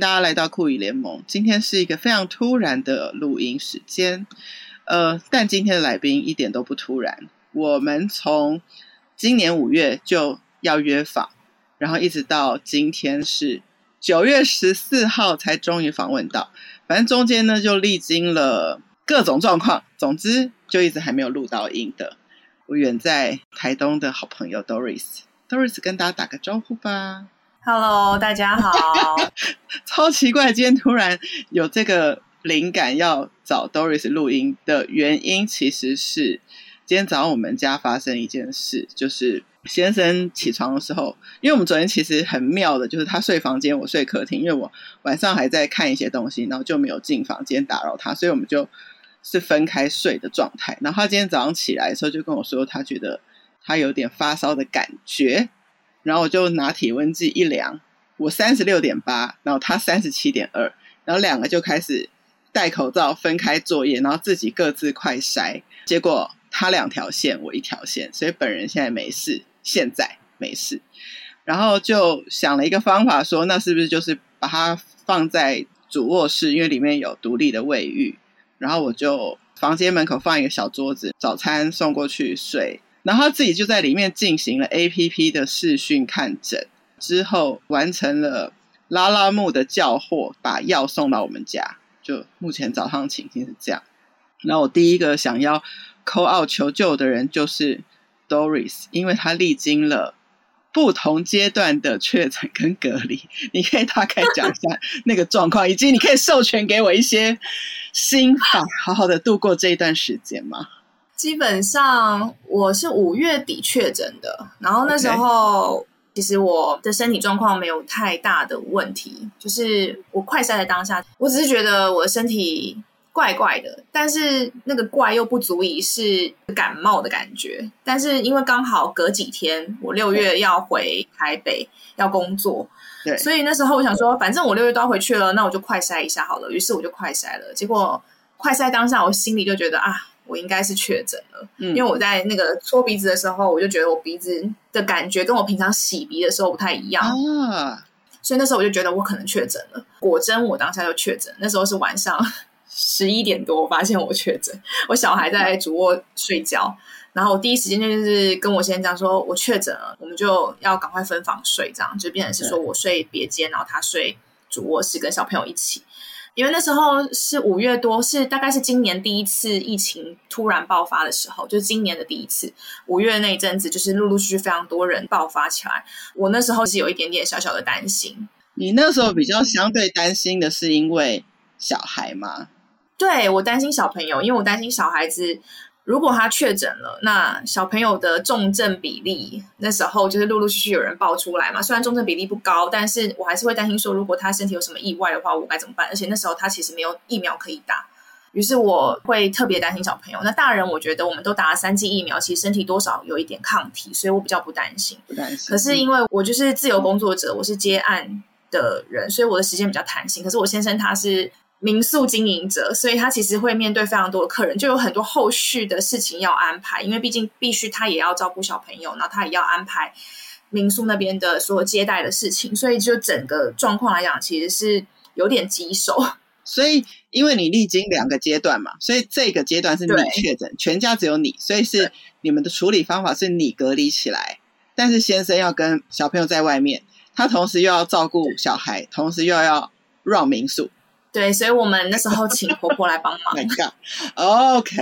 大家来到酷语联盟。今天是一个非常突然的录音时间，呃，但今天的来宾一点都不突然。我们从今年五月就要约访，然后一直到今天是九月十四号才终于访问到。反正中间呢就历经了各种状况，总之就一直还没有录到音的。我远在台东的好朋友 Doris，Doris 跟大家打个招呼吧。Hello，大家好。超奇怪，今天突然有这个灵感要找 Doris 录音的原因，其实是今天早上我们家发生一件事，就是先生起床的时候，因为我们昨天其实很妙的，就是他睡房间，我睡客厅，因为我晚上还在看一些东西，然后就没有进房间打扰他，所以我们就是分开睡的状态。然后他今天早上起来的时候就跟我说，他觉得他有点发烧的感觉。然后我就拿体温计一量，我三十六点八，然后他三十七点二，然后两个就开始戴口罩分开作业，然后自己各自快筛，结果他两条线，我一条线，所以本人现在没事，现在没事。然后就想了一个方法说，那是不是就是把它放在主卧室，因为里面有独立的卫浴，然后我就房间门口放一个小桌子，早餐送过去睡。然后他自己就在里面进行了 APP 的视讯看诊，之后完成了拉拉木的叫货，把药送到我们家。就目前早上情形是这样。那我第一个想要 call out 求救的人就是 Doris，因为他历经了不同阶段的确诊跟隔离。你可以大概讲一下那个状况，以及你可以授权给我一些心法，好好的度过这一段时间吗？基本上我是五月底确诊的，然后那时候其实我的身体状况没有太大的问题，就是我快筛的当下，我只是觉得我的身体怪怪的，但是那个怪又不足以是感冒的感觉。但是因为刚好隔几天我六月要回台北要工作，对，所以那时候我想说，反正我六月都要回去了，那我就快筛一下好了。于是我就快筛了，结果快筛当下我心里就觉得啊。我应该是确诊了，嗯，因为我在那个搓鼻子的时候，我就觉得我鼻子的感觉跟我平常洗鼻的时候不太一样啊，所以那时候我就觉得我可能确诊了。果真，我当下就确诊。那时候是晚上十一点多，我发现我确诊。我小孩在主卧睡觉，然后我第一时间就是跟我先生讲说，我确诊了，我们就要赶快分房睡，这样就变成是说我睡别间，然后他睡主卧室，跟小朋友一起。因为那时候是五月多，是大概是今年第一次疫情突然爆发的时候，就是今年的第一次。五月那一阵子，就是陆陆续续非常多人爆发起来。我那时候是有一点点小小的担心。你那时候比较相对担心的是因为小孩吗？对，我担心小朋友，因为我担心小孩子。如果他确诊了，那小朋友的重症比例那时候就是陆陆续续有人爆出来嘛。虽然重症比例不高，但是我还是会担心说，如果他身体有什么意外的话，我该怎么办？而且那时候他其实没有疫苗可以打，于是我会特别担心小朋友。那大人我觉得我们都打了三剂疫苗，其实身体多少有一点抗体，所以我比较不担心。不担心。可是因为我就是自由工作者，我是接案的人，所以我的时间比较弹性。可是我先生他是。民宿经营者，所以他其实会面对非常多的客人，就有很多后续的事情要安排，因为毕竟必须他也要照顾小朋友，然后他也要安排民宿那边的所有接待的事情，所以就整个状况来讲，其实是有点棘手。所以，因为你历经两个阶段嘛，所以这个阶段是你确诊，全家只有你，所以是你们的处理方法是你隔离起来，但是先生要跟小朋友在外面，他同时又要照顾小孩，同时又要 run 民宿。对，所以我们那时候请婆婆来帮忙。My God，OK，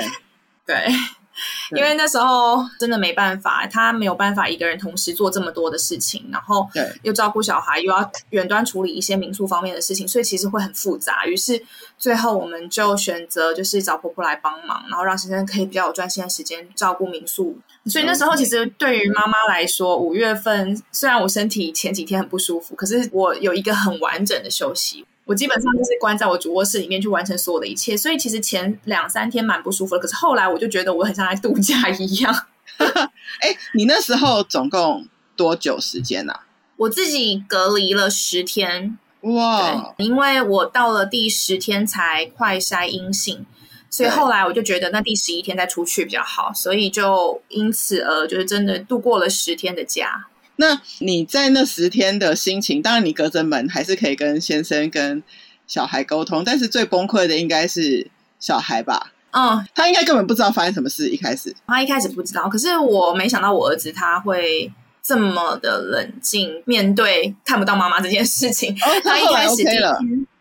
对，因为那时候真的没办法，他没有办法一个人同时做这么多的事情，然后又照顾小孩，又要远端处理一些民宿方面的事情，所以其实会很复杂。于是最后我们就选择就是找婆婆来帮忙，然后让先生可以比较有专心的时间照顾民宿。所以那时候其实对于妈妈来说，五月份虽然我身体前几天很不舒服，可是我有一个很完整的休息。我基本上就是关在我主卧室里面去完成所有的一切，所以其实前两三天蛮不舒服的。可是后来我就觉得我很像在度假一样。哎、欸，你那时候总共多久时间呢、啊？我自己隔离了十天。哇！因为我到了第十天才快筛阴性，所以后来我就觉得那第十一天再出去比较好，所以就因此而就是真的度过了十天的假。那你在那十天的心情，当然你隔着门还是可以跟先生跟小孩沟通，但是最崩溃的应该是小孩吧？嗯，他应该根本不知道发生什么事，一开始他一开始不知道，可是我没想到我儿子他会这么的冷静面对看不到妈妈这件事情。哦，他一开始第一天，他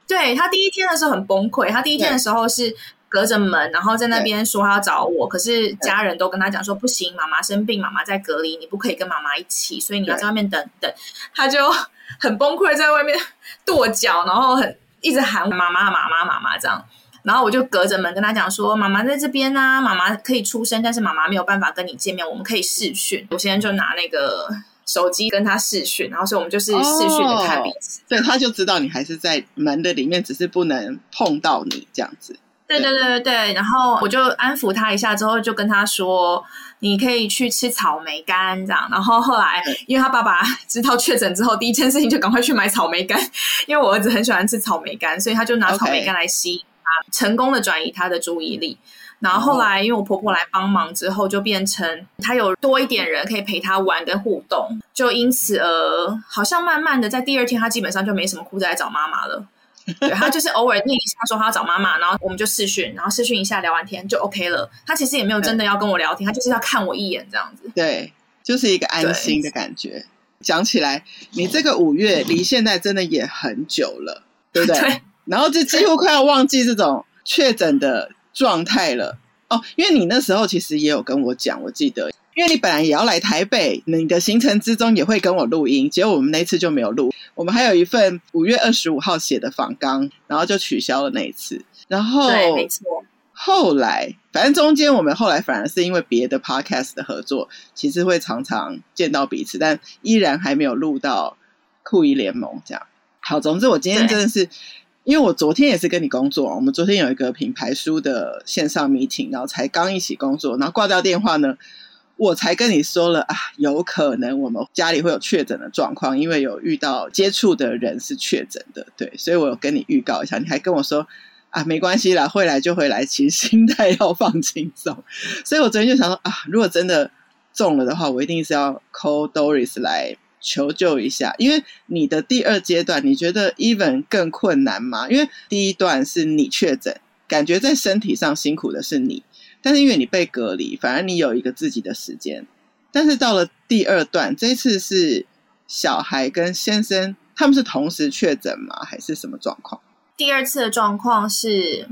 对他第一天的时候很崩溃，他第一天的时候是。隔着门，然后在那边说他要找我，可是家人都跟他讲说不行，妈妈生病，妈妈在隔离，你不可以跟妈妈一起，所以你要在外面等等。他就很崩溃，在外面跺脚，然后很一直喊妈妈妈妈妈妈这样。然后我就隔着门跟他讲说，妈妈在这边啊，妈妈可以出声，但是妈妈没有办法跟你见面，我们可以视讯。我现在就拿那个手机跟他视讯，然后所以我们就是视讯的看彼此。对，他就知道你还是在门的里面，只是不能碰到你这样子。对对对对对，然后我就安抚他一下，之后就跟他说：“你可以去吃草莓干这样。”然后后来，因为他爸爸 知道确诊之后，第一件事情就赶快去买草莓干，因为我儿子很喜欢吃草莓干，所以他就拿草莓干来吸引他.成功的转移他的注意力。然后后来，因为我婆婆来帮忙之后，就变成他有多一点人可以陪他玩跟互动，就因此而好像慢慢的在第二天，他基本上就没什么哭着来找妈妈了。对，他就是偶尔念一下说他要找妈妈，然后我们就试训，然后试训一下聊完天就 OK 了。他其实也没有真的要跟我聊天，他就是要看我一眼这样子。对，就是一个安心的感觉。讲起来，你这个五月离现在真的也很久了，对不对？对。然后就几乎快要忘记这种确诊的状态了。哦，因为你那时候其实也有跟我讲，我记得。因为你本来也要来台北，你的行程之中也会跟我录音，结果我们那次就没有录。我们还有一份五月二十五号写的访纲，然后就取消了那一次。然后，对，没错。后来，反正中间我们后来反而是因为别的 podcast 的合作，其实会常常见到彼此，但依然还没有录到酷一联盟这样。好，总之我今天真的是，因为我昨天也是跟你工作，我们昨天有一个品牌书的线上 meeting，然后才刚一起工作，然后挂掉电话呢。我才跟你说了啊，有可能我们家里会有确诊的状况，因为有遇到接触的人是确诊的，对，所以我有跟你预告一下。你还跟我说啊，没关系啦，会来就会来，其实心态要放轻松。所以我昨天就想说啊，如果真的中了的话，我一定是要 call Doris 来求救一下，因为你的第二阶段，你觉得 even 更困难吗？因为第一段是你确诊，感觉在身体上辛苦的是你。但是因为你被隔离，反而你有一个自己的时间。但是到了第二段，这一次是小孩跟先生他们是同时确诊吗？还是什么状况？第二次的状况是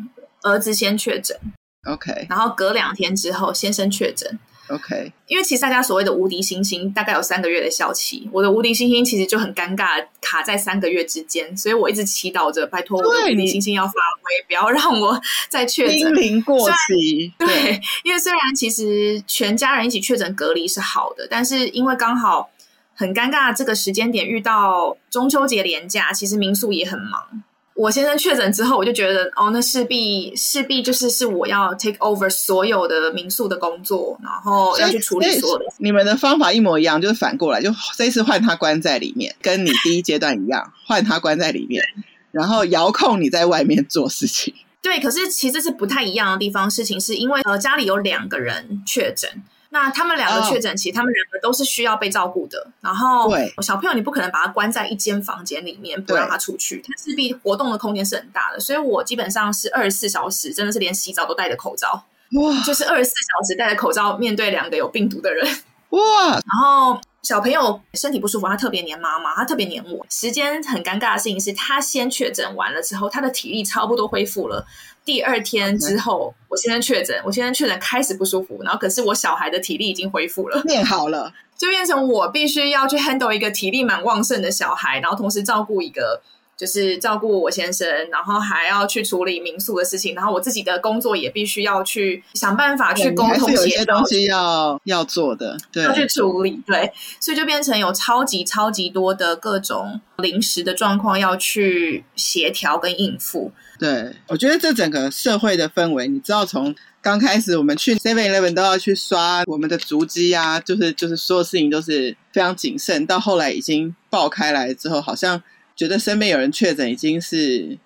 儿子先确诊，OK，然后隔两天之后先生确诊。OK，因为其实大家所谓的无敌星星大概有三个月的效期，我的无敌星星其实就很尴尬，卡在三个月之间，所以我一直祈祷着，拜托我的无敌星星要发挥，不要让我再确诊。濒临过期，对，对，因为虽然其实全家人一起确诊隔离是好的，但是因为刚好很尴尬，这个时间点遇到中秋节连假，其实民宿也很忙。我先生确诊之后，我就觉得哦，那势必势必就是是我要 take over 所有的民宿的工作，然后要去处理所有的。你们的方法一模一样，就是反过来，就这次换他关在里面，跟你第一阶段一样，换他关在里面，然后遥控你在外面做事情。对，可是其实是不太一样的地方。事情是因为呃家里有两个人确诊。那他们两个确诊，其实他们两个都是需要被照顾的。然后，小朋友你不可能把他关在一间房间里面，不让他出去，他势必活动的空间是很大的。所以我基本上是二十四小时，真的是连洗澡都戴着口罩，哇，就是二十四小时戴着口罩面对两个有病毒的人，哇。然后小朋友身体不舒服，他特别黏妈妈，他特别黏我。时间很尴尬的事情是他先确诊完了之后，他的体力差不多恢复了。第二天之后，我先生确诊，我先生确诊开始不舒服，然后可是我小孩的体力已经恢复了，变好了，就变成我必须要去 handle 一个体力蛮旺盛的小孩，然后同时照顾一个就是照顾我先生，然后还要去处理民宿的事情，然后我自己的工作也必须要去想办法去沟通，有些东西要要做的，对，要去处理，对，所以就变成有超级超级多的各种临时的状况要去协调跟应付。对，我觉得这整个社会的氛围，你知道，从刚开始我们去 Seven Eleven 都要去刷我们的足迹啊，就是就是所有事情都是非常谨慎，到后来已经爆开来之后，好像觉得身边有人确诊已经是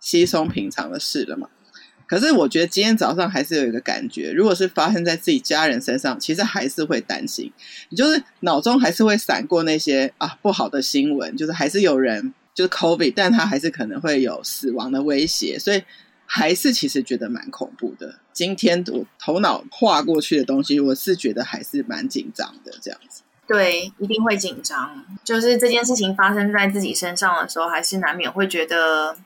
稀松平常的事了嘛。可是我觉得今天早上还是有一个感觉，如果是发生在自己家人身上，其实还是会担心，你就是脑中还是会闪过那些啊不好的新闻，就是还是有人就是 COVID，但他还是可能会有死亡的威胁，所以还是其实觉得蛮恐怖的。今天我头脑画过去的东西，我是觉得还是蛮紧张的，这样子。对，一定会紧张。就是这件事情发生在自己身上的时候，还是难免会觉得。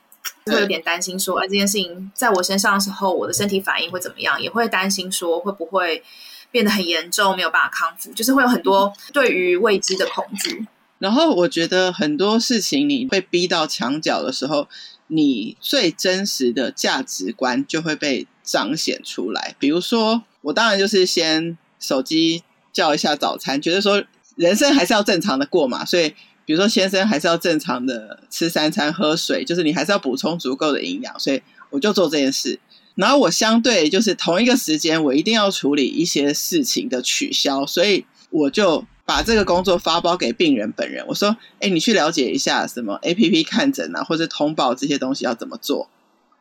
会有点担心说，哎，这件事情在我身上的时候，我的身体反应会怎么样？也会担心说，会不会变得很严重，没有办法康复？就是会有很多对于未知的恐惧。然后我觉得很多事情，你被逼到墙角的时候，你最真实的价值观就会被彰显出来。比如说，我当然就是先手机叫一下早餐，觉得说人生还是要正常的过嘛，所以。比如说，先生还是要正常的吃三餐、喝水，就是你还是要补充足够的营养，所以我就做这件事。然后我相对就是同一个时间，我一定要处理一些事情的取消，所以我就把这个工作发包给病人本人。我说：“哎，你去了解一下什么 APP 看诊啊，或者通报这些东西要怎么做。”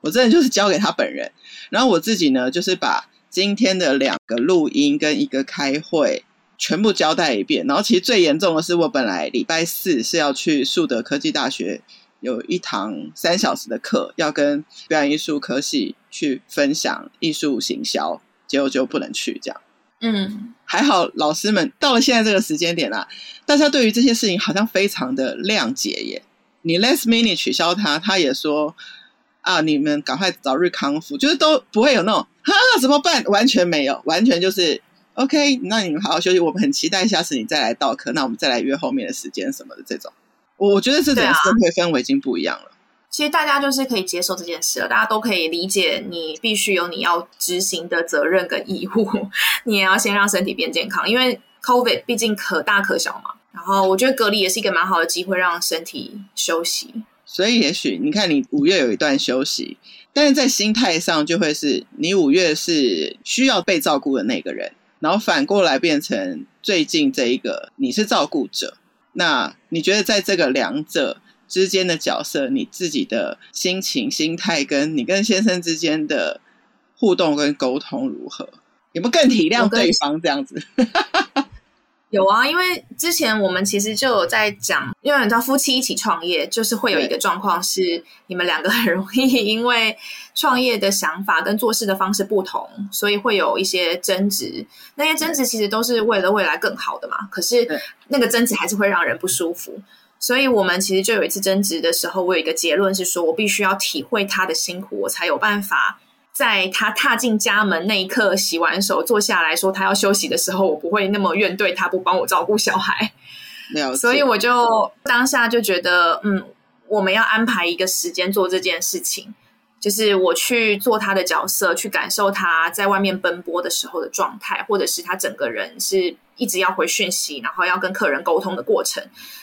我真的就是交给他本人。然后我自己呢，就是把今天的两个录音跟一个开会。全部交代一遍，然后其实最严重的是，我本来礼拜四是要去树德科技大学有一堂三小时的课，要跟表演艺术科系去分享艺术行销，结果就不能去。这样，嗯，还好老师们到了现在这个时间点啊，大家对于这些事情好像非常的谅解耶。你 last minute 取消他，他也说啊，你们赶快早日康复，就是都不会有那种哈怎么办，完全没有，完全就是。OK，那你们好好休息。我们很期待下次你再来到课，那我们再来约后面的时间什么的这种。我我觉得这种社会氛围已经不一样了。其实大家就是可以接受这件事了，大家都可以理解，你必须有你要执行的责任跟义务，你也要先让身体变健康，因为 COVID 毕竟可大可小嘛。然后我觉得隔离也是一个蛮好的机会，让身体休息。所以也许你看，你五月有一段休息，但是在心态上就会是你五月是需要被照顾的那个人。然后反过来变成最近这一个，你是照顾者，那你觉得在这个两者之间的角色，你自己的心情、心态，跟你跟先生之间的互动跟沟通如何？有没有更体谅对方这样子？有啊，因为之前我们其实就有在讲，因为你知道夫妻一起创业，就是会有一个状况是，你们两个很容易 因为创业的想法跟做事的方式不同，所以会有一些争执。那些争执其实都是为了未来更好的嘛，可是那个争执还是会让人不舒服。所以我们其实就有一次争执的时候，我有一个结论是说，我必须要体会他的辛苦，我才有办法。在他踏进家门那一刻，洗完手坐下来说他要休息的时候，我不会那么怨怼他不帮我照顾小孩。所以我就当下就觉得，嗯，我们要安排一个时间做这件事情，就是我去做他的角色，去感受他在外面奔波的时候的状态，或者是他整个人是一直要回讯息，然后要跟客人沟通的过程，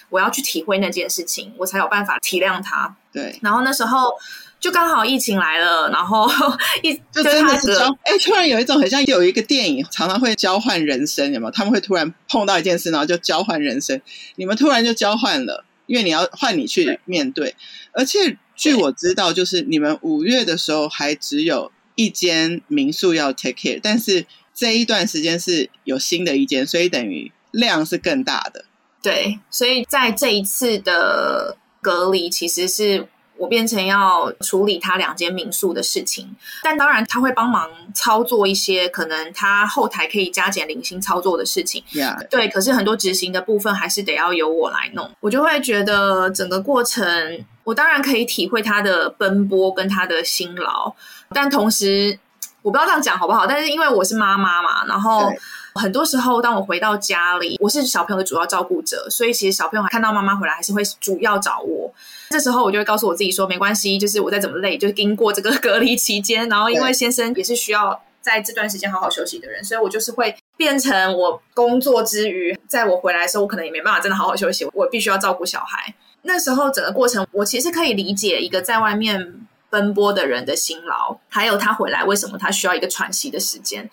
我要去体会那件事情，我才有办法体谅他。对，然后那时候。就刚好疫情来了，然后 一就真的是交哎，突然有一种很像有一个电影，常常会交换人生，有没有？他们会突然碰到一件事，然后就交换人生。你们突然就交换了，因为你要换你去面对。而且据我知道，就是你们五月的时候还只有一间民宿要 take care，但是这一段时间是有新的一间，所以等于量是更大的。对，所以在这一次的隔离，其实是。我变成要处理他两间民宿的事情，但当然他会帮忙操作一些可能他后台可以加减零星操作的事情。Yeah. 对，可是很多执行的部分还是得要由我来弄。我就会觉得整个过程，我当然可以体会他的奔波跟他的辛劳，但同时我不知道这样讲好不好。但是因为我是妈妈嘛，然后。很多时候，当我回到家里，我是小朋友的主要照顾者，所以其实小朋友看到妈妈回来，还是会主要找我。这时候，我就会告诉我自己说，没关系，就是我再怎么累，就是经过这个 隔离期间，然后因为先生也是需要在这段时间好好休息的人，所以我就是会变成我工作之余，在我回来的时候，我可能也没办法真的好好休息，我必须要照顾小孩。那时候整个过程，我其实可以理解一个在外面奔波的人的辛劳，还有他回来为什么他需要一个喘息的时间。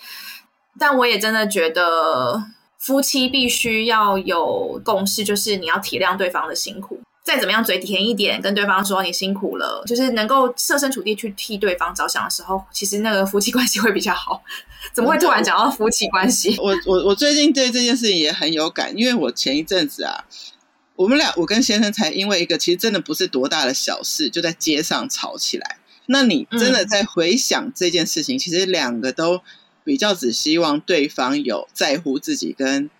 但我也真的觉得，夫妻必须要有共识，就是你要体谅对方的辛苦。再怎么样嘴甜一点，跟对方说你辛苦了，就是能够设身处地去替对方着想的时候，其实那个夫妻关系会比较好。怎么会突然讲到夫妻关系？我我我最近对这件事情也很有感，因为我前一阵子啊，我们俩我跟先生才因为一个其实真的不是多大的小事，就在街上吵起来。那你真的在回想这件事情，嗯、其实两个都比较只希望对方有在乎自己跟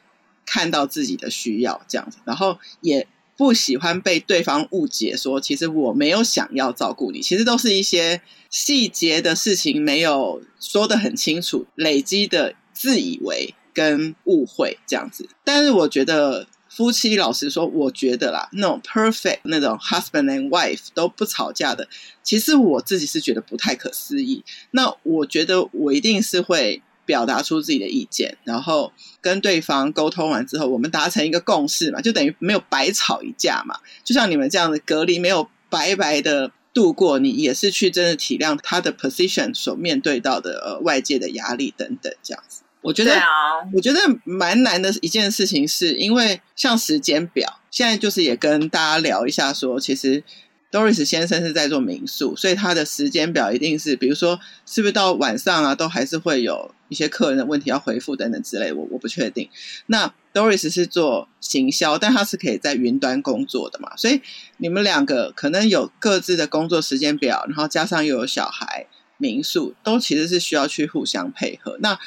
看到自己的需要这样子，然后也。不喜欢被对方误解，说其实我没有想要照顾你，其实都是一些细节的事情没有说的很清楚，累积的自以为跟误会这样子。但是我觉得夫妻，老实说，我觉得啦，那种 perfect 那种 husband and wife 都不吵架的，其实我自己是觉得不太可思议。那我觉得我一定是会。表达出自己的意见，然后跟对方沟通完之后，我们达成一个共识嘛，就等于没有白吵一架嘛。就像你们这样的隔离，没有白白的度过，你也是去真的体谅他的 position 所面对到的呃外界的压力等等这样子。我觉得，啊、我觉得蛮难的一件事情，是因为像时间表，现在就是也跟大家聊一下说，说其实。Doris 先生是在做民宿，所以他的时间表一定是，比如说是不是到晚上啊，都还是会有一些客人的问题要回复等等之类，我我不确定。那 Doris 是做行销，但他是可以在云端工作的嘛，所以你们两个可能有各自的工作时间表，然后加上又有小孩，民宿都其实是需要去互相配合。那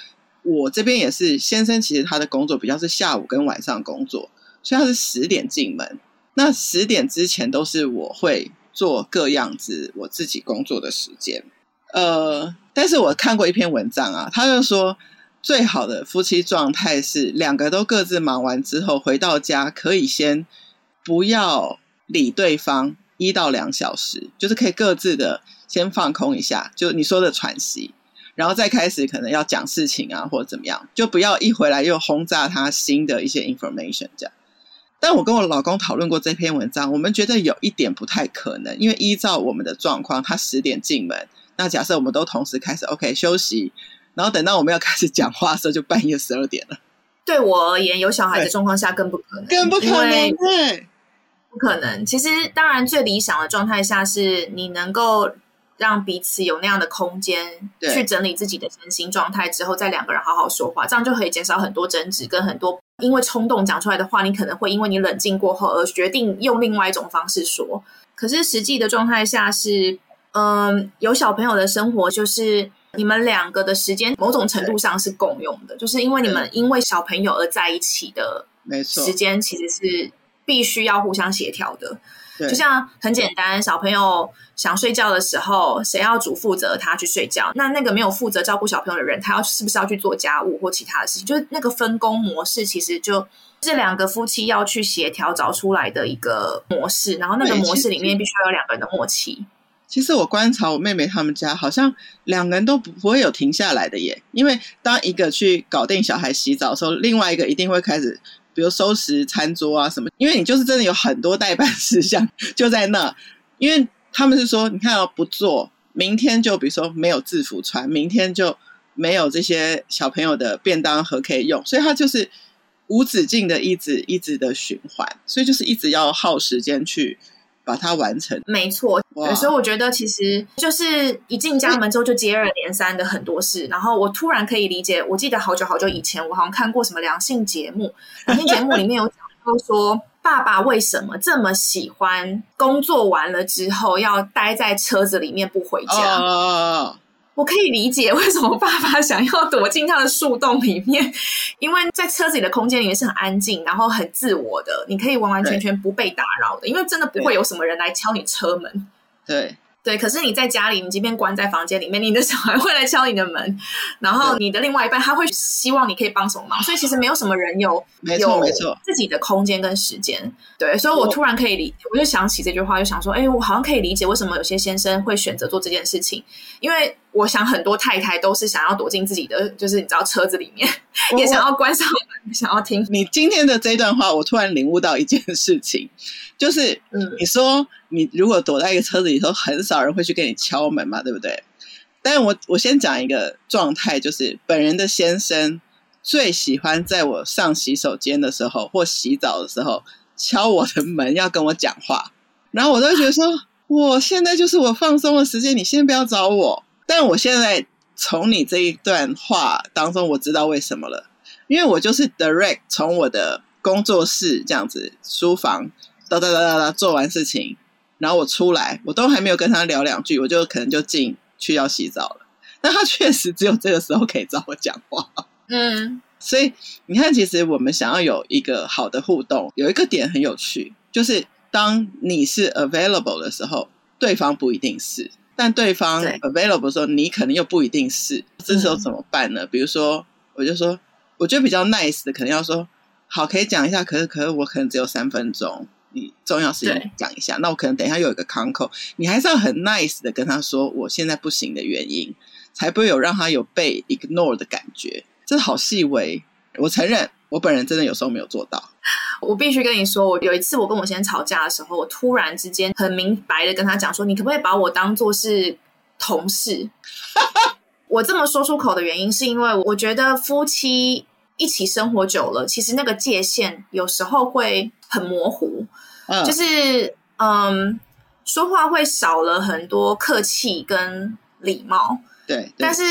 我这边也是，先生其实他的工作比较是下午跟晚上工作，所以他是十点进门。那十点之前都是我会做各样子我自己工作的时间，呃，但是我看过一篇文章啊，他就说最好的夫妻状态是两个都各自忙完之后回到家，可以先不要理对方一到两小时，就是可以各自的先放空一下，就你说的喘息，然后再开始可能要讲事情啊或者怎么样，就不要一回来又轰炸他新的一些 information 这样。但我跟我老公讨论过这篇文章，我们觉得有一点不太可能，因为依照我们的状况，他十点进门，那假设我们都同时开始 OK 休息，然后等到我们要开始讲话的时候，就半夜十二点了。对我而言，有小孩的状况下更不可能，更不可能，对，不可能。其实，当然最理想的状态下是你能够让彼此有那样的空间去整理自己的身心状态之后，再两个人好好说话，这样就可以减少很多争执跟很多。因为冲动讲出来的话，你可能会因为你冷静过后而决定用另外一种方式说。可是实际的状态下是，嗯，有小朋友的生活就是你们两个的时间某种程度上是共用的，就是因为你们因为小朋友而在一起的，没错，时间其实是必须要互相协调的。就像很简单，小朋友想睡觉的时候，谁要主负责他去睡觉？那那个没有负责照顾小朋友的人，他要是不是要去做家务或其他的事情？就是那个分工模式，其实就这两个夫妻要去协调找出来的一个模式。然后那个模式里面必须要有两个人的默契。其实我观察我妹妹他们家，好像两个人都不不会有停下来的耶。因为当一个去搞定小孩洗澡的时候，另外一个一定会开始。比如收拾餐桌啊什么，因为你就是真的有很多代办事项就在那，因为他们是说，你看哦，不做，明天就比如说没有制服穿，明天就没有这些小朋友的便当盒可以用，所以他就是无止境的一直一直的循环，所以就是一直要耗时间去。把它完成，没错。所以我觉得，其实就是一进家门之后就接二连三的很多事，然后我突然可以理解。我记得好久好久以前，我好像看过什么良性节目，良性节目里面有讲到说，爸爸为什么这么喜欢工作完了之后要待在车子里面不回家。Oh. 我可以理解为什么爸爸 想要躲进他的树洞里面，因为在车子里的空间里面是很安静，然后很自我的，你可以完完全全不被打扰的，因为真的不会有什么人来敲你车门。对。对，可是你在家里，你即便关在房间里面，你的小孩会来敲你的门，然后你的另外一半他会希望你可以帮什么忙，所以其实没有什么人有没错没错自己的空间跟时间。对，所以我突然可以理，我就想起这句话，就想说，哎，我好像可以理解为什么有些先生会选择做这件事情，因为我想很多太太都是想要躲进自己的，就是你知道车子里面，也想要关上门，想要听。你今天的这段话，我突然领悟到一件事情。就是，嗯，你说你如果躲在一个车子里头，很少人会去给你敲门嘛，对不对？但我我先讲一个状态，就是本人的先生最喜欢在我上洗手间的时候或洗澡的时候敲我的门要跟我讲话，然后我都觉得说，我现在就是我放松的时间，你先不要找我。但我现在从你这一段话当中，我知道为什么了，因为我就是 direct 从我的工作室这样子书房哒哒哒哒哒做完事情，然后我出来，我都还没有跟他聊两句，我就可能就进去要洗澡了。那他确实只有这个时候可以找我讲话，嗯。所以你看，其实我们想要有一个好的互动，有一个点很有趣，就是当你是 available 的时候，对方不一定是；但对方 available 的时候，你可能又不一定是。这时候怎么办呢？嗯、比如说，我就说，我觉得比较 nice 的，可能要说，好，可以讲一下，可是可是我可能只有三分钟，你重要事情讲一下。那我可能等一下又有一个 conco，你还是要很 nice 的跟他说，我现在不行的原因，才不会有让他有被 ignore 的感觉。这好细微，我承认，我本人真的有时候没有做到。我必须跟你说，我有一次我跟我先生吵架的时候，我突然之间很明白的跟他讲说：“你可不可以把我当做是同事？” 我这么说出口的原因，是因为我觉得夫妻一起生活久了，其实那个界限有时候会很模糊，嗯、就是嗯，说话会少了很多客气跟礼貌。对，对但是。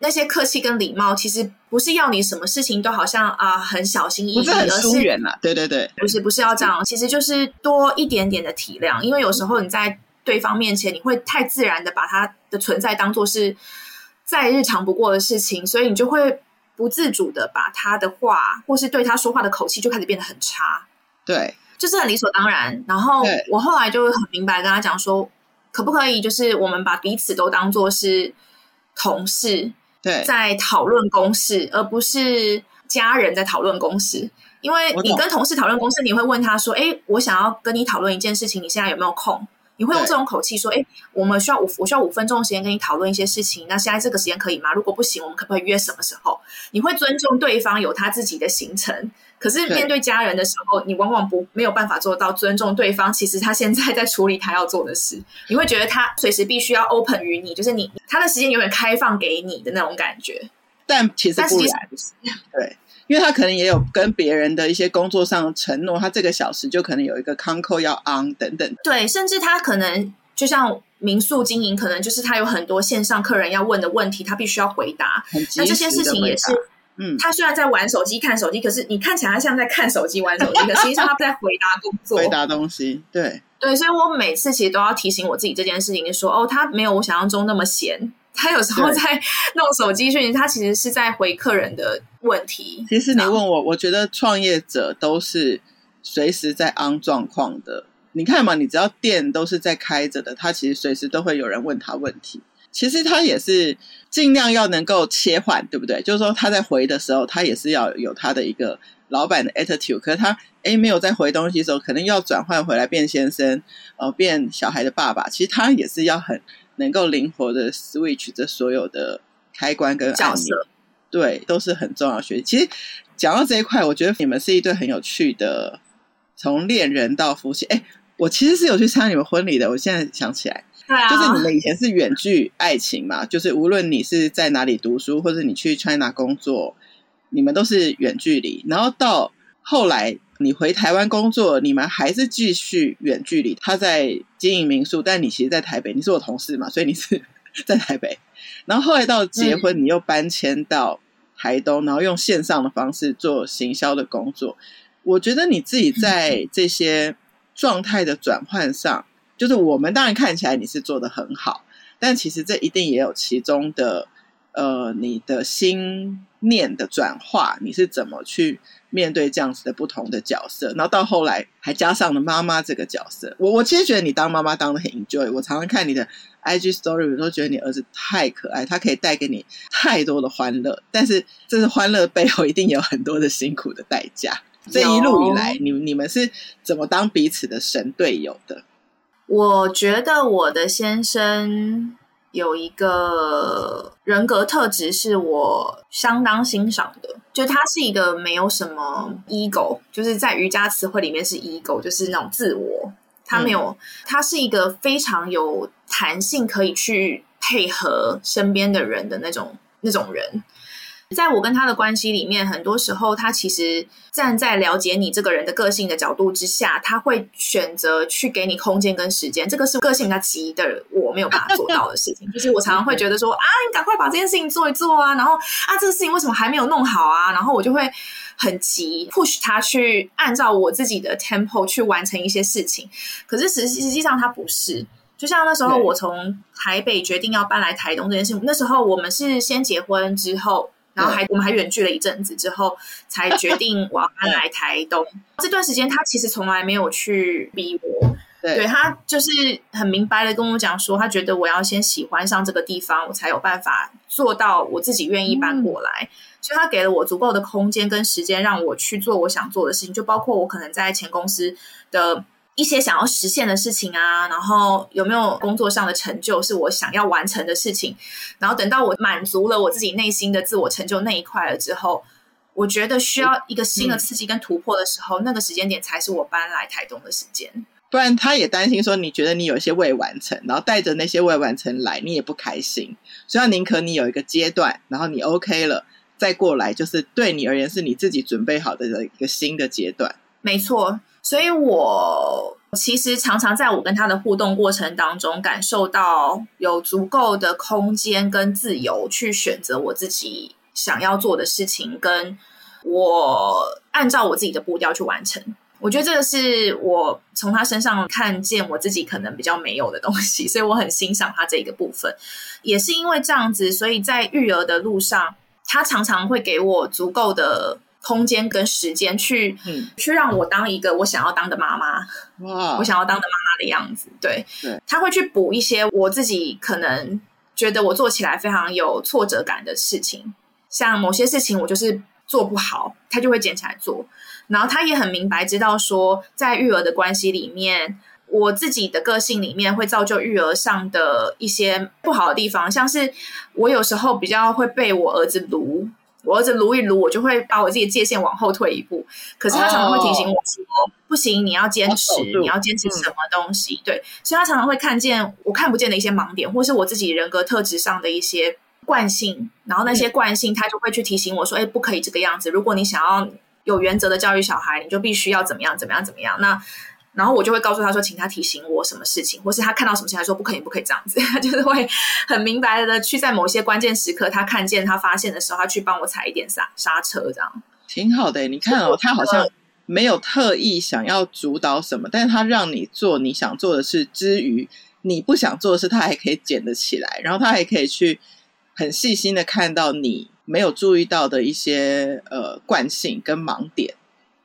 那些客气跟礼貌，其实不是要你什么事情都好像啊很小心翼翼，不是很疏远了。对对对，不是不是要这样，其实就是多一点点的体谅。因为有时候你在对方面前，你会太自然的把他的存在当做是再日常不过的事情，所以你就会不自主的把他的话或是对他说话的口气就开始变得很差。对，就是很理所当然。然后我后来就很明白跟他讲说，可不可以就是我们把彼此都当做是同事。对，在讨论公事，而不是家人在讨论公事。因为你跟同事讨论公事，你会问他说：“哎，我想要跟你讨论一件事情，你现在有没有空？”你会用这种口气说：“哎，我们需要五，我需要五分钟的时间跟你讨论一些事情。那现在这个时间可以吗？如果不行，我们可不可以约什么时候？”你会尊重对方有他自己的行程。可是面对家人的时候，你往往不没有办法做到尊重对方。其实他现在在处理他要做的事，你会觉得他随时必须要 open 于你，就是你他的时间永远开放给你的那种感觉。但其实不然，对，因为他可能也有跟别人的一些工作上的承诺，他这个小时就可能有一个 conco 要 on 等等。对，甚至他可能就像民宿经营，可能就是他有很多线上客人要问的问题，他必须要回答。那这些事情也是。嗯，他虽然在玩手机、看手机，可是你看起来他像在看手机、玩手机，可实际上他在回答工作、回答东西。对对，所以我每次其实都要提醒我自己这件事情，就说哦，他没有我想象中那么闲，他有时候在弄手机，讯息他其实是在回客人的问题。其实你问我，我觉得创业者都是随时在 on 状况的。你看嘛，你只要店都是在开着的，他其实随时都会有人问他问题。其实他也是尽量要能够切换，对不对？就是说他在回的时候，他也是要有他的一个老板的 attitude。可是他诶没有在回东西的时候，可能要转换回来变先生，呃，变小孩的爸爸。其实他也是要很能够灵活的 switch 这所有的开关跟角色，对，都是很重要的学习。其实讲到这一块，我觉得你们是一对很有趣的，从恋人到夫妻。哎我其实是有去参加你们婚礼的，我现在想起来。对啊，就是你们以前是远距爱情嘛，就是无论你是在哪里读书，或者你去 China 工作，你们都是远距离。然后到后来你回台湾工作，你们还是继续远距离。他在经营民宿，但你其实，在台北。你是我同事嘛，所以你是 在台北。然后后来到结婚，你又搬迁到台东，然后用线上的方式做行销的工作。我觉得你自己在这些状态的转换上。就是我们当然看起来你是做的很好，但其实这一定也有其中的呃你的心念的转化，你是怎么去面对这样子的不同的角色？然后到后来还加上了妈妈这个角色。我我其实觉得你当妈妈当的很 enjoy。我常常看你的 IG story，我都觉得你儿子太可爱，他可以带给你太多的欢乐。但是这是欢乐背后一定有很多的辛苦的代价。这一路以来，你你们是怎么当彼此的神队友的？我觉得我的先生有一个人格特质是我相当欣赏的，就他是一个没有什么 ego，就是在瑜伽词汇里面是 ego，就是那种自我，他没有，他是一个非常有弹性，可以去配合身边的人的那种那种人。在我跟他的关系里面，很多时候他其实站在了解你这个人的个性的角度之下，他会选择去给你空间跟时间。这个是个性比较急的我没有办法做到的事情。就是我常常会觉得说啊，你赶快把这件事情做一做啊，然后啊，这个事情为什么还没有弄好啊？然后我就会很急，push 他去按照我自己的 tempo 去完成一些事情。可是实实际上他不是。就像那时候我从台北决定要搬来台东这件事情，那时候我们是先结婚之后。然后还我们还远距了一阵子之后，才决 定我要搬来台东。这段时间他其实从来没有去逼我，对，对他就是很明白的跟我讲说，他觉得我要先喜欢上这个地方，我才有办法做到我自己愿意搬过来。嗯、所以他给了我足够的空间跟时间，让我去做我想做的事情，就包括我可能在前公司的。一些想要实现的事情啊，然后有没有工作上的成就是我想要完成的事情，然后等到我满足了我自己内心的自我成就那一块了之后，我觉得需要一个新的刺激跟突破的时候，嗯、那个时间点才是我搬来台东的时间。不然他也担心说，你觉得你有一些未完成，然后带着那些未完成来，你也不开心，所以他宁可你有一个阶段，然后你 OK 了，再过来，就是对你而言是你自己准备好的一个新的阶段。没错。所以我其实常常在我跟他的互动过程当中，感受到有足够的空间跟自由去选择我自己想要做的事情，跟我按照我自己的步调去完成。我觉得这个是我从他身上看见我自己可能比较没有的东西，所以我很欣赏他这个部分。也是因为这样子，所以在育儿的路上，他常常会给我足够的。空间跟时间去，嗯，去让我当一个我想要当的妈妈，哇，我想要当的妈妈的样子，对，对，他会去补一些我自己可能觉得我做起来非常有挫折感的事情，像某些事情我就是做不好，他就会捡起来做，然后他也很明白知道说，在育儿的关系里面，我自己的个性里面会造就育儿上的一些不好的地方，像是我有时候比较会被我儿子卢。我儿子撸一撸，我就会把我自己的界限往后退一步。可是他常常会提醒我说：“ oh. 不行，你要坚持，你要坚持什么东西？”对，所以他常常会看见我看不见的一些盲点，或是我自己人格特质上的一些惯性。然后那些惯性，他就会去提醒我说：“哎，不可以这个样子。如果你想要有原则的教育小孩，你就必须要怎么样，怎么样，怎么样。”那。然后我就会告诉他说，请他提醒我什么事情，或是他看到什么事情，他说不可以，不可以这样子。他 就是会很明白的去在某些关键时刻，他看见他发现的时候，他去帮我踩一点刹刹车，这样挺好的。你看哦，他好像没有特意想要主导什么，但是他让你做你想做的事之余，你不想做的事，他还可以捡得起来，然后他还可以去很细心的看到你没有注意到的一些呃惯性跟盲点。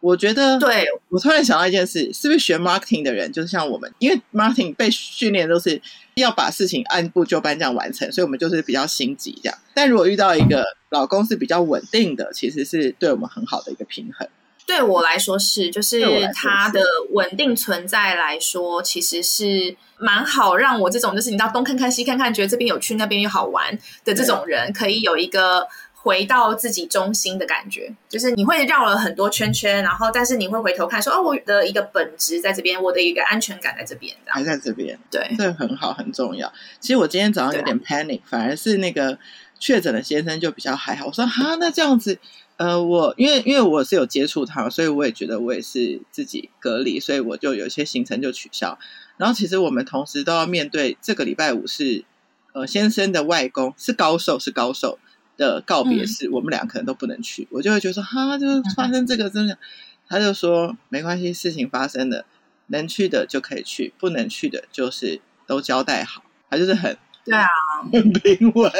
我觉得，对，我突然想到一件事，是不是学 marketing 的人就是像我们？因为 marketing 被训练都是要把事情按部就班这样完成，所以我们就是比较心急这样。但如果遇到一个老公是比较稳定的，其实是对我们很好的一个平衡。对我来说是，就是他的稳定存在来说，其实是蛮好，让我这种就是你到东看看西看看，觉得这边有趣，那边又好玩的这种人，可以有一个。回到自己中心的感觉，就是你会绕了很多圈圈，然后但是你会回头看说，哦，我的一个本质在这边，我的一个安全感在这边，还在这边，对，这很好，很重要。其实我今天早上有点 panic，反而是那个确诊的先生就比较还好。我说哈，那这样子，呃，我因为因为我是有接触他，所以我也觉得我也是自己隔离，所以我就有些行程就取消。然后其实我们同时都要面对这个礼拜五是呃先生的外公是高寿，是高寿。的告别式，嗯、我们俩可能都不能去，我就会觉得说，哈，就是发生这个真的，他就说没关系，事情发生了，能去的就可以去，不能去的就是都交代好，他就是很对啊，很平稳，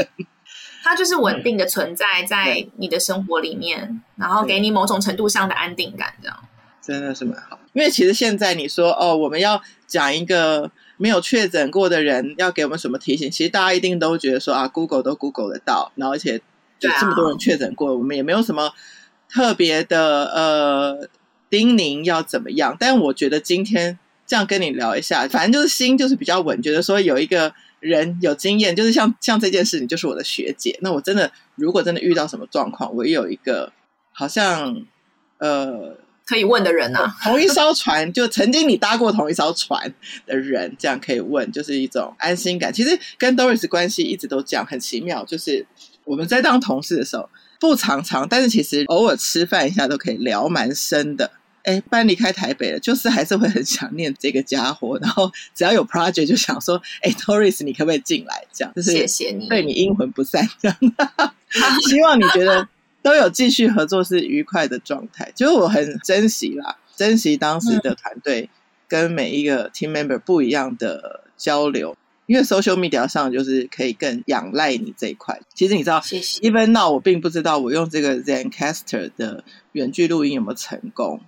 他就是稳定的存在在你的生活里面，然后给你某种程度上的安定感，这样。真的是蛮好。因为其实现在你说哦，我们要讲一个。没有确诊过的人要给我们什么提醒？其实大家一定都觉得说啊，Google 都 Google 得到，然后而且就这么多人确诊过，我们也没有什么特别的呃叮咛要怎么样。但我觉得今天这样跟你聊一下，反正就是心就是比较稳，觉得说有一个人有经验，就是像像这件事，你就是我的学姐。那我真的如果真的遇到什么状况，我也有一个好像呃。可以问的人呐、啊？同一艘船，就曾经你搭过同一艘船的人，这样可以问，就是一种安心感。其实跟 Doris 关系一直都这样，很奇妙。就是我们在当同事的时候，不常常，但是其实偶尔吃饭一下都可以聊蛮深的。哎，搬离开台北了，就是还是会很想念这个家伙。然后只要有 project 就想说，哎，Doris，你可不可以进来？这样就是谢谢你，对你阴魂不散这样。希望你觉得都有继续合作是愉快的状态。就是我很珍惜啦，珍惜当时的团队跟每一个 team member 不一样的交流。因为 social media 上就是可以更仰赖你这一块。其实你知道，谢谢。Even now，我并不知道我用这个 Zencastr 的远距录音有没有成功。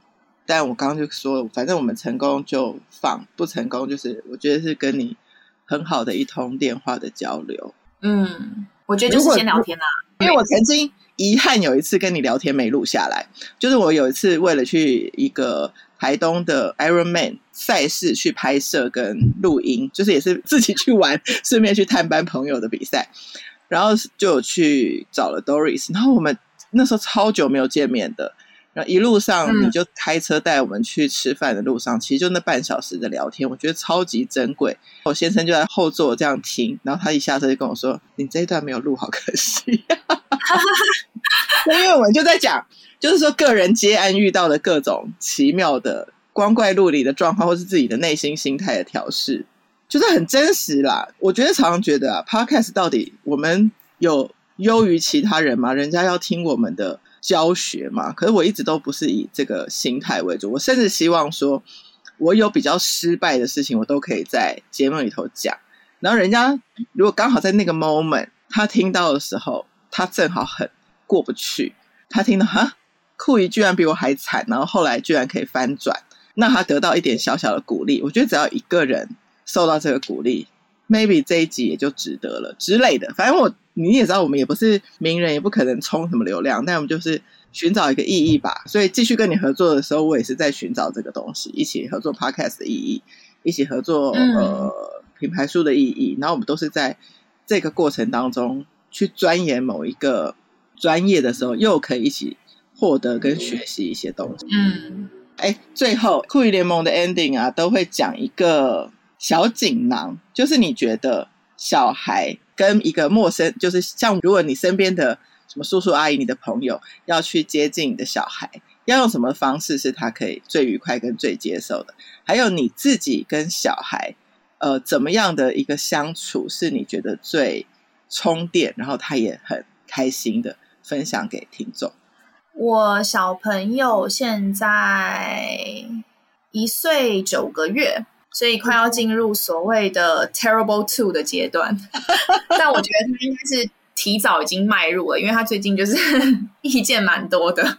但我刚刚就说，反正我们成功就放，不成功就是我觉得是跟你很好的一通电话的交流。嗯，我觉得就是先聊天啦。因为我曾经遗憾有一次跟你聊天没录下来，就是我有一次为了去一个。台东的 Ironman 赛事去拍摄跟录音，就是也是自己去玩，顺便去探班朋友的比赛，然后就去找了 Doris，然后我们那时候超久没有见面的，然后一路上你就开车带我们去吃饭的路上，嗯、其实就那半小时的聊天，我觉得超级珍贵。我先生就在后座这样听，然后他一下车就跟我说：“你这一段没有录，好可惜。” 那因为我们就在讲。就是说，个人接案遇到的各种奇妙的光怪陆离的状况，或是自己的内心心态的调试，就是很真实啦。我觉得常常觉得啊，Podcast 到底我们有优于其他人吗？人家要听我们的教学嘛？可是我一直都不是以这个心态为主。我甚至希望说，我有比较失败的事情，我都可以在节目里头讲。然后人家如果刚好在那个 moment 他听到的时候，他正好很过不去，他听到哈。酷姨居然比我还惨，然后后来居然可以翻转，那他得到一点小小的鼓励，我觉得只要一个人受到这个鼓励，maybe 这一集也就值得了之类的。反正我你也知道，我们也不是名人，也不可能冲什么流量，但我们就是寻找一个意义吧。所以继续跟你合作的时候，我也是在寻找这个东西，一起合作 podcast 的意义，一起合作呃品牌书的意义。然后我们都是在这个过程当中去钻研某一个专业的时候，又可以一起。获得跟学习一些东西。嗯，哎，最后酷姨联盟的 ending 啊，都会讲一个小锦囊，就是你觉得小孩跟一个陌生，就是像如果你身边的什么叔叔阿姨、你的朋友要去接近你的小孩，要用什么方式是他可以最愉快跟最接受的？还有你自己跟小孩，呃，怎么样的一个相处是你觉得最充电，然后他也很开心的分享给听众。我小朋友现在一岁九个月，所以快要进入所谓的 terrible two 的阶段。但我觉得他应该是提早已经迈入了，因为他最近就是 意见蛮多的。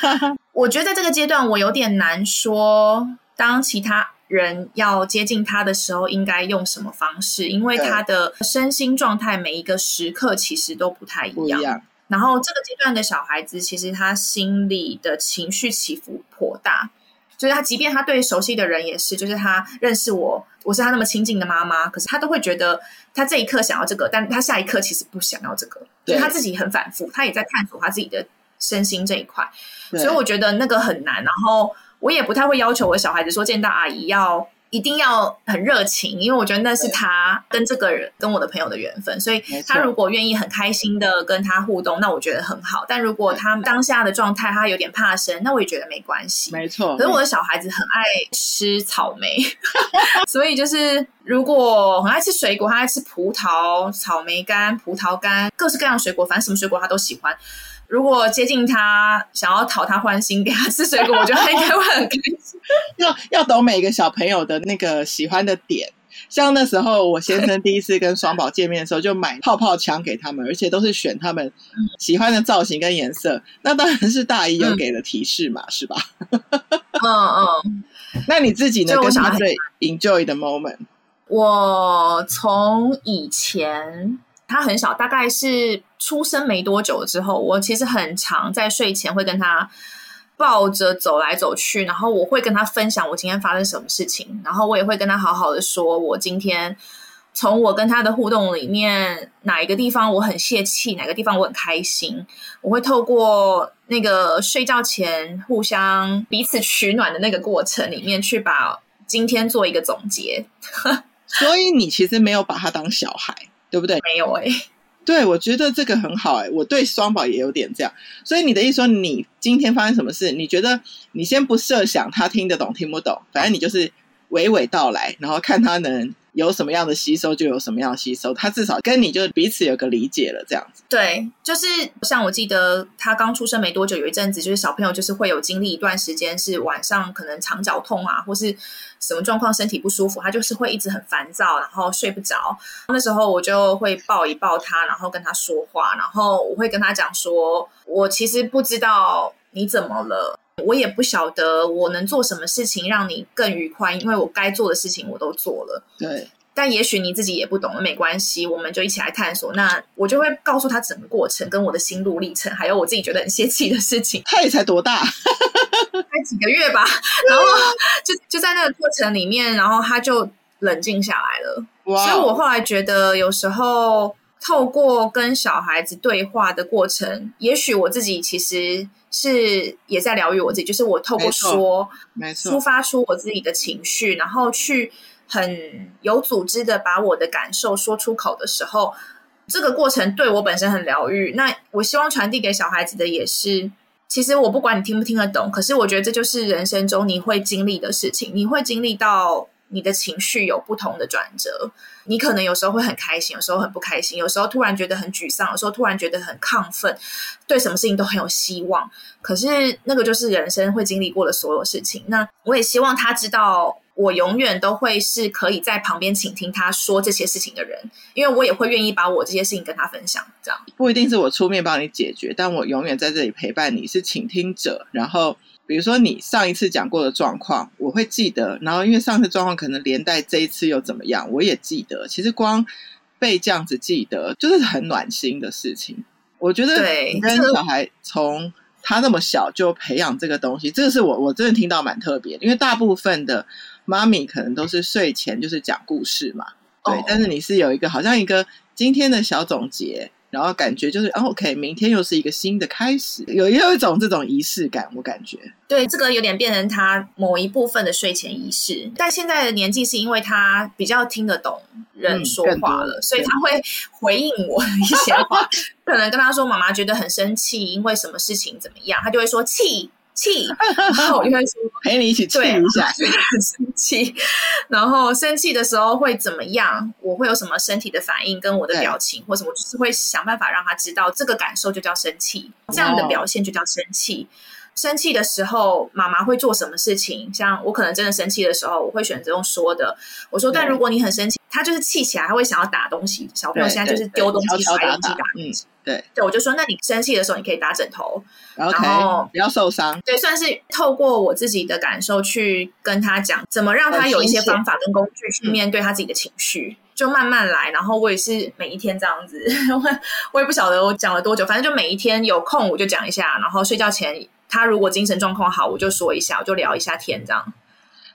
我觉得在这个阶段，我有点难说，当其他人要接近他的时候，应该用什么方式，因为他的身心状态每一个时刻其实都不太一样。然后这个阶段的小孩子，其实他心里的情绪起伏颇大，就是他即便他对熟悉的人也是，就是他认识我，我是他那么亲近的妈妈，可是他都会觉得他这一刻想要这个，但他下一刻其实不想要这个，所以他自己很反复，他也在探索他自己的身心这一块，所以我觉得那个很难。然后我也不太会要求我小孩子说见到阿姨要。一定要很热情，因为我觉得那是他跟这个人跟我的朋友的缘分，所以他如果愿意很开心的跟他互动，那我觉得很好。但如果他当下的状态他有点怕生，那我也觉得没关系。没错。可是我的小孩子很爱吃草莓，所以就是如果很爱吃水果，他爱吃葡萄、草莓干、葡萄干，各式各样的水果，反正什么水果他都喜欢。如果接近他，想要讨他欢心，给他吃水果，我觉得他应该会很开心。要要懂每个小朋友的那个喜欢的点。像那时候，我先生第一次跟双宝见面的时候，就买泡泡枪给他们，而且都是选他们喜欢的造型跟颜色。那当然是大姨有给了提示嘛，嗯、是吧？嗯嗯。那你自己呢？跟他最 enjoy 的 moment？我从以前。他很小，大概是出生没多久之后，我其实很常在睡前会跟他抱着走来走去，然后我会跟他分享我今天发生什么事情，然后我也会跟他好好的说，我今天从我跟他的互动里面哪一个地方我很泄气，哪个地方我很开心，我会透过那个睡觉前互相彼此取暖的那个过程里面去把今天做一个总结。所以你其实没有把他当小孩。对不对？没有哎、欸，对，我觉得这个很好哎、欸，我对双宝也有点这样。所以你的意思说，你今天发生什么事？你觉得你先不设想他听得懂听不懂，反正你就是娓娓道来，然后看他能。有什么样的吸收就有什么样的吸收，他至少跟你就彼此有个理解了，这样子。对，就是像我记得他刚出生没多久，有一阵子就是小朋友就是会有经历一段时间是晚上可能肠绞痛啊，或是什么状况身体不舒服，他就是会一直很烦躁，然后睡不着。那时候我就会抱一抱他，然后跟他说话，然后我会跟他讲说，我其实不知道你怎么了。我也不晓得我能做什么事情让你更愉快，因为我该做的事情我都做了。对，但也许你自己也不懂，没关系，我们就一起来探索。那我就会告诉他整个过程，跟我的心路历程，还有我自己觉得很泄气的事情。他也才多大？才几个月吧。然后就就在那个过程里面，然后他就冷静下来了。Wow. 所以我后来觉得，有时候透过跟小孩子对话的过程，也许我自己其实。是也在疗愈我自己，就是我透过说，没错，抒发出我自己的情绪，然后去很有组织的把我的感受说出口的时候，这个过程对我本身很疗愈。那我希望传递给小孩子的也是，其实我不管你听不听得懂，可是我觉得这就是人生中你会经历的事情，你会经历到。你的情绪有不同的转折，你可能有时候会很开心，有时候很不开心，有时候突然觉得很沮丧，有时候突然觉得很亢奋，对什么事情都很有希望。可是那个就是人生会经历过的所有事情。那我也希望他知道，我永远都会是可以在旁边倾听他说这些事情的人，因为我也会愿意把我这些事情跟他分享。这样不一定是我出面帮你解决，但我永远在这里陪伴你，是倾听者，然后。比如说你上一次讲过的状况，我会记得。然后因为上次状况可能连带这一次又怎么样，我也记得。其实光被这样子记得，就是很暖心的事情。我觉得跟小孩从他那么小就培养这个东西，这个是我我真的听到蛮特别的。因为大部分的妈咪可能都是睡前就是讲故事嘛，对。Oh. 但是你是有一个好像一个今天的小总结。然后感觉就是，OK，明天又是一个新的开始，有有一种这种仪式感，我感觉。对，这个有点变成他某一部分的睡前仪式。但现在的年纪是因为他比较听得懂人说话了，嗯、所以他会回应我一些话。可能跟他说，妈妈觉得很生气，因为什么事情怎么样，他就会说气。气，然后我就会说陪 你一起气一下，很生气。然后生气的时候会怎么样？我会有什么身体的反应，跟我的表情或什么，就是会想办法让他知道这个感受就叫生气，这样的表现就叫生气。生气的时候，妈妈会做什么事情？像我可能真的生气的时候，我会选择用说的。我说，但如果你很生气，他就是气起来，他会想要打东西。小朋友现在就是丢东西、摔东西、打东西。对，对，我就说，那你生气的时候，你可以打枕头，okay, 然后不要受伤。对，算是透过我自己的感受去跟他讲，怎么让他有一些方法跟工具去面对他自己的情绪，嗯、就慢慢来。然后我也是每一天这样子，我 我也不晓得我讲了多久，反正就每一天有空我就讲一下，然后睡觉前他如果精神状况好，我就说一下，我就聊一下天这样。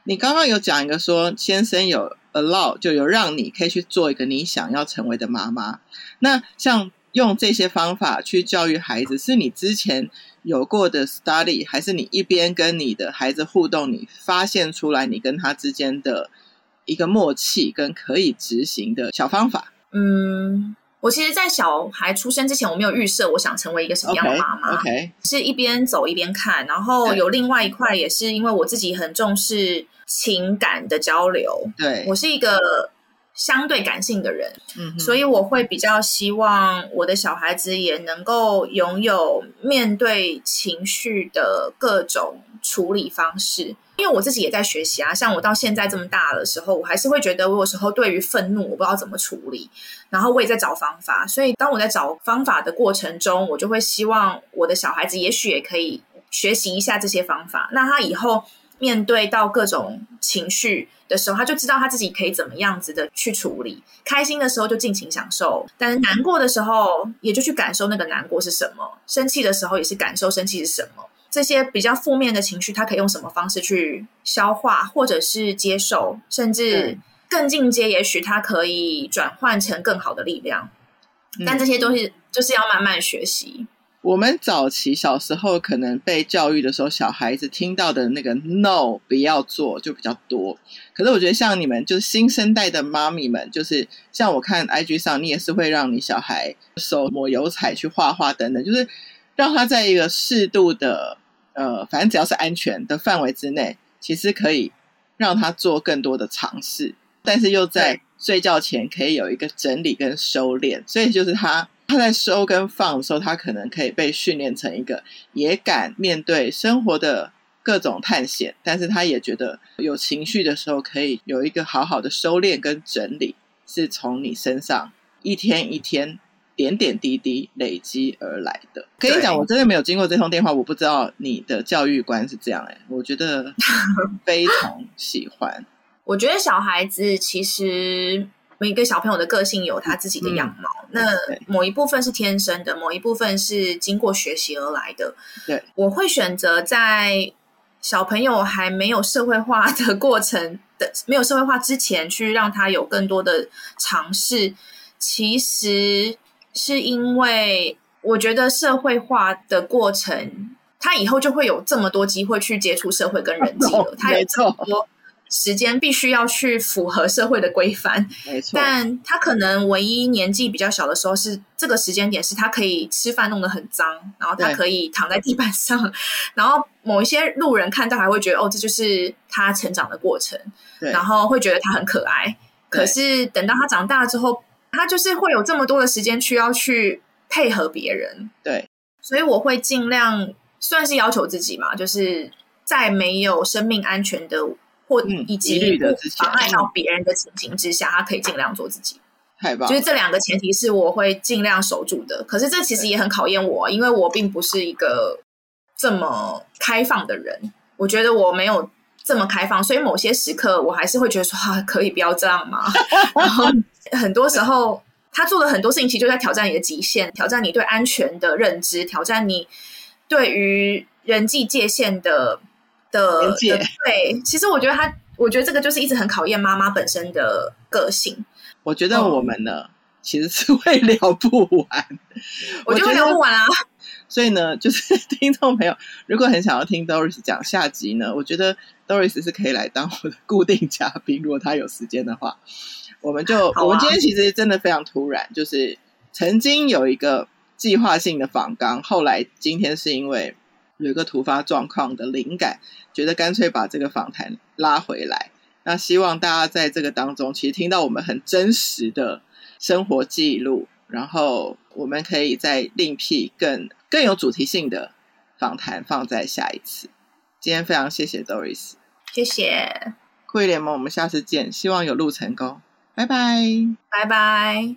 你刚刚有讲一个说，先生有 allow 就有让你可以去做一个你想要成为的妈妈，那像。用这些方法去教育孩子，是你之前有过的 study，还是你一边跟你的孩子互动，你发现出来你跟他之间的一个默契跟可以执行的小方法？嗯，我其实，在小孩出生之前，我没有预设我想成为一个什么样的妈妈。Okay. 是一边走一边看，然后有另外一块也是因为我自己很重视情感的交流。对，我是一个。相对感性的人，嗯，所以我会比较希望我的小孩子也能够拥有面对情绪的各种处理方式。因为我自己也在学习啊，像我到现在这么大的时候，我还是会觉得我有时候对于愤怒我不知道怎么处理，然后我也在找方法。所以当我在找方法的过程中，我就会希望我的小孩子也许也可以学习一下这些方法。那他以后面对到各种情绪的时候，他就知道他自己可以怎么样子的去处理。开心的时候就尽情享受，但是难过的时候也就去感受那个难过是什么。生气的时候也是感受生气是什么。这些比较负面的情绪，他可以用什么方式去消化，或者是接受，甚至更进阶，也许他可以转换成更好的力量。但这些东西就是要慢慢学习。我们早期小时候可能被教育的时候，小孩子听到的那个 “no” 不要做就比较多。可是我觉得像你们就是新生代的妈咪们，就是像我看 IG 上，你也是会让你小孩手抹油彩去画画等等，就是让他在一个适度的呃，反正只要是安全的范围之内，其实可以让他做更多的尝试，但是又在睡觉前可以有一个整理跟收敛，所以就是他。他在收跟放的时候，他可能可以被训练成一个也敢面对生活的各种探险，但是他也觉得有情绪的时候，可以有一个好好的收敛跟整理，是从你身上一天一天点点滴滴累积而来的。跟你讲，我真的没有经过这通电话，我不知道你的教育观是这样。哎，我觉得 非常喜欢。我觉得小孩子其实。每个小朋友的个性有他自己的样貌，嗯、那某一部分是天生的，某一部分是经过学习而来的。对，我会选择在小朋友还没有社会化的过程的，没有社会化之前，去让他有更多的尝试。其实是因为我觉得社会化的过程，他以后就会有这么多机会去接触社会跟人际了。他有这么多。时间必须要去符合社会的规范，没错。但他可能唯一年纪比较小的时候是这个时间点，是他可以吃饭弄得很脏，然后他可以躺在地板上，然后某一些路人看到还会觉得哦，这就是他成长的过程，然后会觉得他很可爱。可是等到他长大之后，他就是会有这么多的时间需要去配合别人，对。所以我会尽量算是要求自己嘛，就是在没有生命安全的。或以及不妨碍到别人的情形之下，他可以尽量做自己。太棒！就是这两个前提是我会尽量守住的。可是这其实也很考验我，因为我并不是一个这么开放的人。我觉得我没有这么开放，所以某些时刻我还是会觉得说：“啊，可以不要这样吗？” 然后很多时候他做了很多事情，其实就在挑战你的极限，挑战你对安全的认知，挑战你对于人际界限的。的，的对，其实我觉得他，我觉得这个就是一直很考验妈妈本身的个性。我觉得我们呢，嗯、其实是会聊不完，我觉得会聊不完啊。所以呢，就是听众朋友，如果很想要听 Doris 讲下集呢，我觉得 Doris 是可以来当我的固定嘉宾，如果他有时间的话，我们就、啊、我们今天其实真的非常突然，就是曾经有一个计划性的访纲，后来今天是因为。有一个突发状况的灵感，觉得干脆把这个访谈拉回来。那希望大家在这个当中，其实听到我们很真实的生活记录，然后我们可以再另辟更更有主题性的访谈放在下一次。今天非常谢谢 Doris，谢谢酷艺联盟，我们下次见，希望有录成功，拜拜，拜拜。